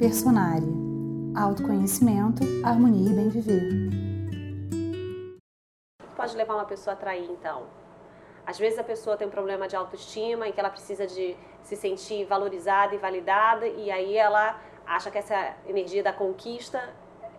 Personária. Autoconhecimento, harmonia e bem viver. Pode levar uma pessoa a trair, então? Às vezes a pessoa tem um problema de autoestima em que ela precisa de se sentir valorizada e validada e aí ela acha que essa energia da conquista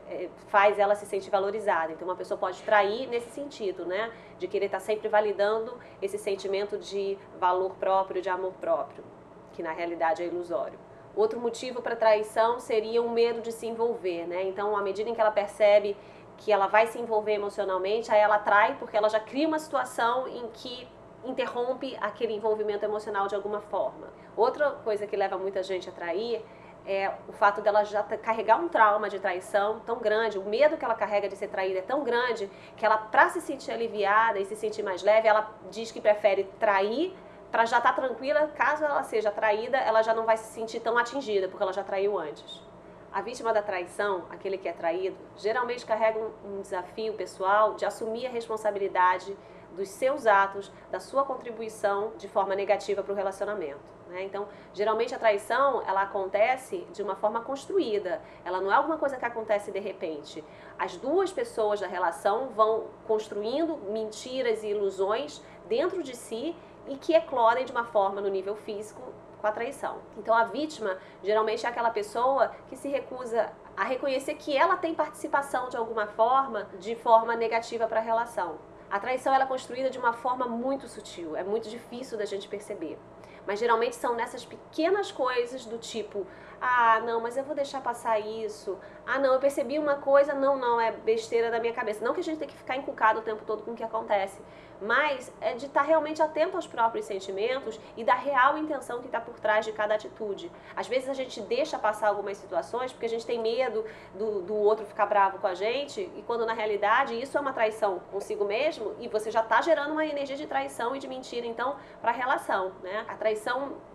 é, faz ela se sentir valorizada. Então, uma pessoa pode trair nesse sentido, né? De querer estar sempre validando esse sentimento de valor próprio, de amor próprio, que na realidade é ilusório. Outro motivo para traição seria o medo de se envolver, né? Então, à medida em que ela percebe que ela vai se envolver emocionalmente, aí ela trai porque ela já cria uma situação em que interrompe aquele envolvimento emocional de alguma forma. Outra coisa que leva muita gente a trair é, o fato dela já carregar um trauma de traição tão grande, o medo que ela carrega de ser traída é tão grande que ela, para se sentir aliviada e se sentir mais leve, ela diz que prefere trair para já estar tá tranquila, caso ela seja traída, ela já não vai se sentir tão atingida, porque ela já traiu antes. A vítima da traição, aquele que é traído, geralmente carrega um, um desafio pessoal de assumir a responsabilidade dos seus atos, da sua contribuição de forma negativa para o relacionamento. Né? Então, geralmente a traição ela acontece de uma forma construída. Ela não é alguma coisa que acontece de repente. As duas pessoas da relação vão construindo mentiras e ilusões dentro de si e que eclodem de uma forma no nível físico com a traição. Então a vítima geralmente é aquela pessoa que se recusa a reconhecer que ela tem participação de alguma forma, de forma negativa para a relação. A traição ela é construída de uma forma muito sutil, é muito difícil da gente perceber. Mas geralmente são nessas pequenas coisas do tipo, ah, não, mas eu vou deixar passar isso. Ah, não, eu percebi uma coisa, não, não, é besteira da minha cabeça. Não que a gente tem que ficar encucado o tempo todo com o que acontece, mas é de estar realmente atento aos próprios sentimentos e da real intenção que está por trás de cada atitude. Às vezes a gente deixa passar algumas situações porque a gente tem medo do, do outro ficar bravo com a gente, e quando na realidade isso é uma traição consigo mesmo e você já está gerando uma energia de traição e de mentira, então, para a relação. Né? A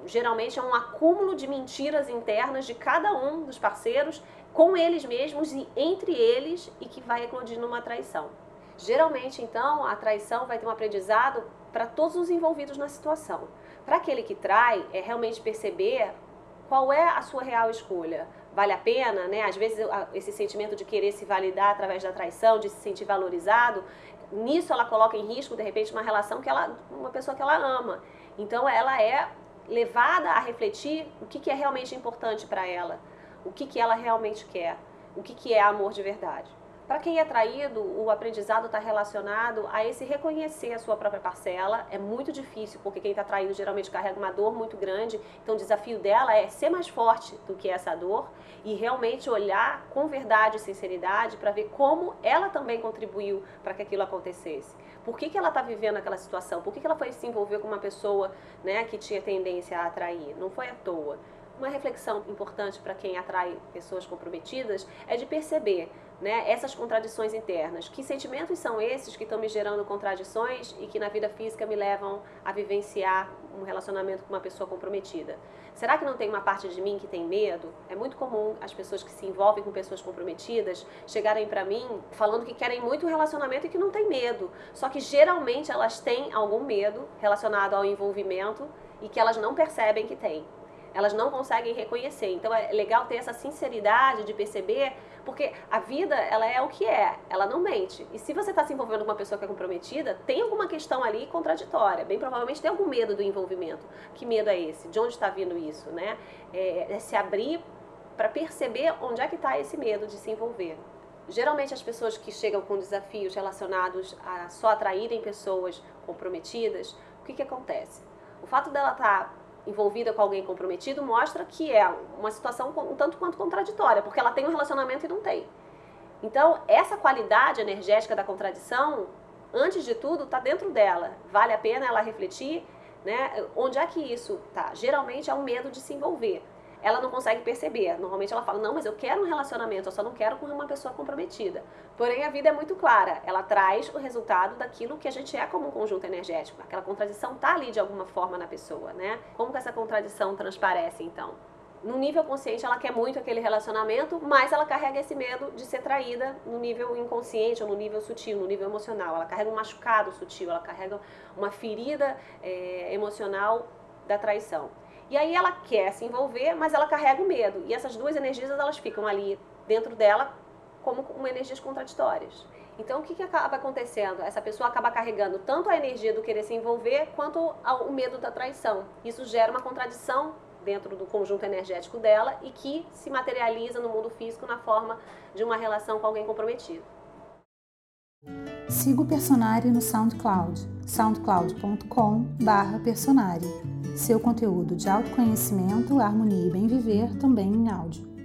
geralmente é um acúmulo de mentiras internas de cada um dos parceiros com eles mesmos e entre eles e que vai eclodir numa traição. Geralmente, então, a traição vai ter um aprendizado para todos os envolvidos na situação. Para aquele que trai, é realmente perceber qual é a sua real escolha. Vale a pena, né? Às vezes esse sentimento de querer se validar através da traição, de se sentir valorizado, nisso ela coloca em risco de repente uma relação que ela, uma pessoa que ela ama. Então ela é levada a refletir o que, que é realmente importante para ela, o que, que ela realmente quer, o que, que é amor de verdade. Para quem é traído, o aprendizado está relacionado a esse reconhecer a sua própria parcela. É muito difícil, porque quem está traído geralmente carrega uma dor muito grande. Então, o desafio dela é ser mais forte do que essa dor e realmente olhar com verdade e sinceridade para ver como ela também contribuiu para que aquilo acontecesse. Por que, que ela está vivendo aquela situação? Por que, que ela foi se envolver com uma pessoa né, que tinha tendência a atrair? Não foi à toa. Uma reflexão importante para quem atrai pessoas comprometidas é de perceber né, essas contradições internas. Que sentimentos são esses que estão me gerando contradições e que na vida física me levam a vivenciar um relacionamento com uma pessoa comprometida? Será que não tem uma parte de mim que tem medo? É muito comum as pessoas que se envolvem com pessoas comprometidas chegarem para mim falando que querem muito um relacionamento e que não tem medo. Só que geralmente elas têm algum medo relacionado ao envolvimento e que elas não percebem que têm elas não conseguem reconhecer. Então é legal ter essa sinceridade de perceber, porque a vida ela é o que é, ela não mente. E se você está se envolvendo com uma pessoa que é comprometida, tem alguma questão ali contraditória. Bem provavelmente tem algum medo do envolvimento. Que medo é esse? De onde está vindo isso, né? É, é se abrir para perceber onde é que está esse medo de se envolver. Geralmente as pessoas que chegam com desafios relacionados a só atraírem pessoas comprometidas, o que, que acontece? O fato dela estar tá envolvida com alguém comprometido mostra que é uma situação um tanto quanto contraditória, porque ela tem um relacionamento e não tem. Então, essa qualidade energética da contradição, antes de tudo, está dentro dela. Vale a pena ela refletir, né? Onde é que isso está? Geralmente é o medo de se envolver ela não consegue perceber. Normalmente ela fala: "Não, mas eu quero um relacionamento, eu só não quero com uma pessoa comprometida". Porém, a vida é muito clara. Ela traz o resultado daquilo que a gente é como um conjunto energético. Aquela contradição tá ali de alguma forma na pessoa, né? Como que essa contradição transparece então? No nível consciente, ela quer muito aquele relacionamento, mas ela carrega esse medo de ser traída no nível inconsciente ou no nível sutil, no nível emocional. Ela carrega um machucado sutil, ela carrega uma ferida é, emocional da traição. E aí ela quer se envolver, mas ela carrega o medo. E essas duas energias elas ficam ali dentro dela como energias contraditórias. Então, o que, que acaba acontecendo? Essa pessoa acaba carregando tanto a energia do querer se envolver quanto o medo da traição. Isso gera uma contradição dentro do conjunto energético dela e que se materializa no mundo físico na forma de uma relação com alguém comprometido. Siga o Personari no SoundCloud, soundcloud.com/personari. Seu conteúdo de autoconhecimento, harmonia e bem viver também em áudio.